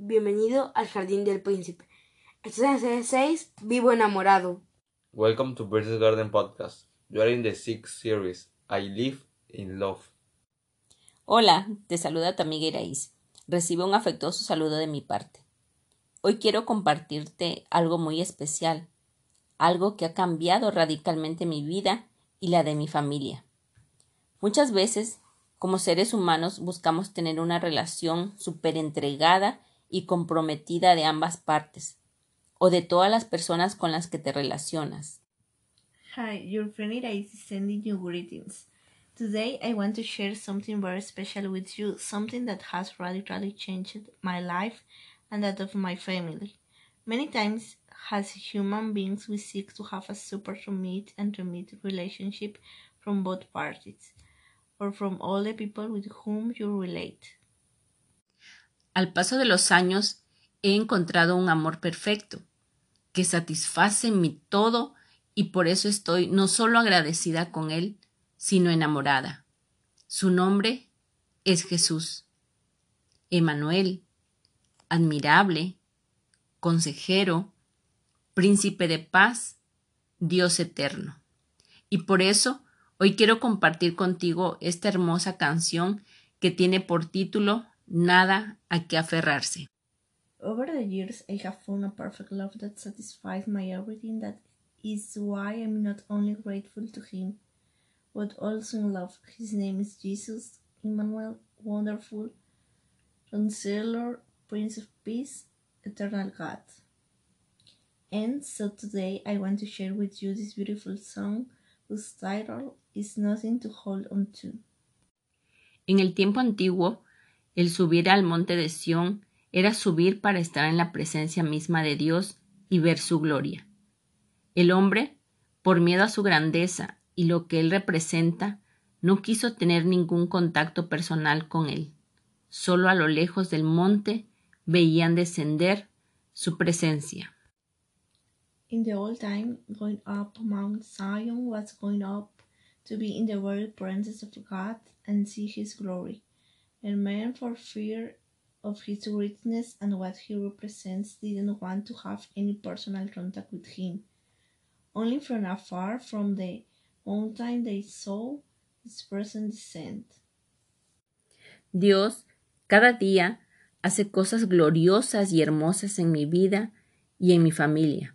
Bienvenido al Jardín del Príncipe. Este es el 6, Vivo Enamorado. Welcome to Princess Garden Podcast. You are in the sixth series, I Live in Love. Hola, te saluda tu amiga Iraís. Recibe un afectuoso saludo de mi parte. Hoy quiero compartirte algo muy especial, algo que ha cambiado radicalmente mi vida y la de mi familia. Muchas veces, como seres humanos, buscamos tener una relación súper entregada y comprometida de ambas partes, o de todas las personas con las que te relacionas. Hi, your friend Ira is sending you greetings. Today I want to share something very special with you, something that has radically changed my life and that of my family. Many times as human beings we seek to have a super meet and meet relationship from both parties or from all the people with whom you relate. Al paso de los años he encontrado un amor perfecto que satisface mi todo y por eso estoy no solo agradecida con él, sino enamorada. Su nombre es Jesús. Emanuel, admirable, consejero, príncipe de paz, Dios eterno. Y por eso hoy quiero compartir contigo esta hermosa canción que tiene por título Nada a que aferrarse. Over the years, I have found a perfect love that satisfies my everything. That is why I'm not only grateful to Him, but also in love. His name is Jesus, Emmanuel, Wonderful, Counselor, Prince of Peace, Eternal God. And so today I want to share with you this beautiful song whose title is Nothing to Hold On To. En el tiempo antiguo, el subir al monte de Sión era subir para estar en la presencia misma de Dios y ver su gloria. El hombre, por miedo a su grandeza y lo que él representa, no quiso tener ningún contacto personal con él. Solo a lo lejos del monte veían descender su presencia. In the old time, going up Mount Zion was going up to be in the very presence of God and see His glory. And men, for fear of His greatness and what He represents, didn't want to have any personal contact with Him. Only from afar, from the mountain, they saw His presence descend. Dios, cada día, hace cosas gloriosas y hermosas en mi vida y en mi familia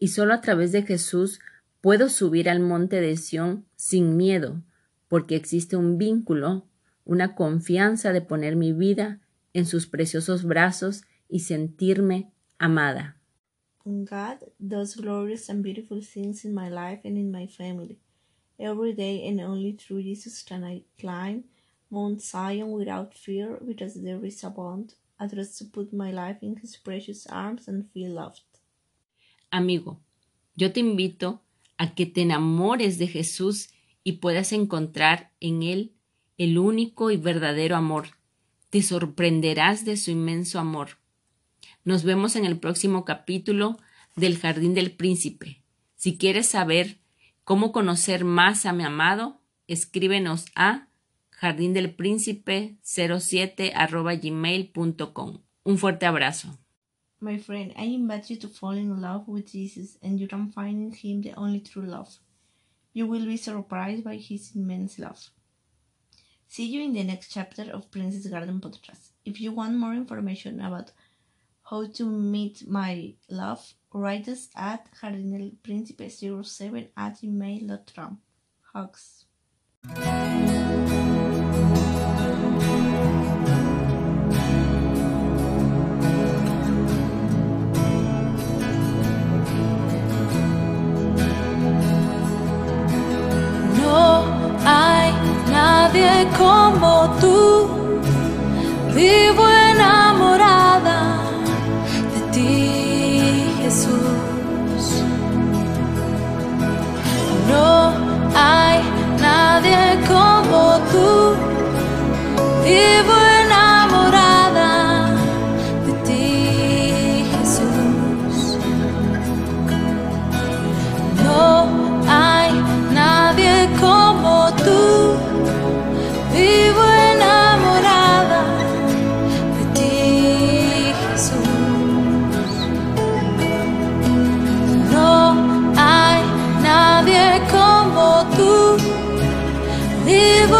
y solo a través de Jesús puedo subir al monte de Sión sin miedo, porque existe un vínculo, una confianza de poner mi vida en sus preciosos brazos y sentirme amada. God does glorious and beautiful things in my life and in my family. Every day and only through Jesus can I climb Mount Zion without fear, because there is a bond. I trust to put my life in His precious arms and feel loved. Amigo, yo te invito a que te enamores de Jesús y puedas encontrar en Él el único y verdadero amor. Te sorprenderás de su inmenso amor. Nos vemos en el próximo capítulo del Jardín del Príncipe. Si quieres saber cómo conocer más a mi amado, escríbenos a jardindelpríncipe07 gmail.com. Un fuerte abrazo. My friend, I invite you to fall in love with Jesus and you can find in Him the only true love. You will be surprised by His immense love. See you in the next chapter of Princess Garden Podcast. If you want more information about how to meet my love, write us at jardinelprincipe07 at gmail.com. Hugs. Como tú. Vivo If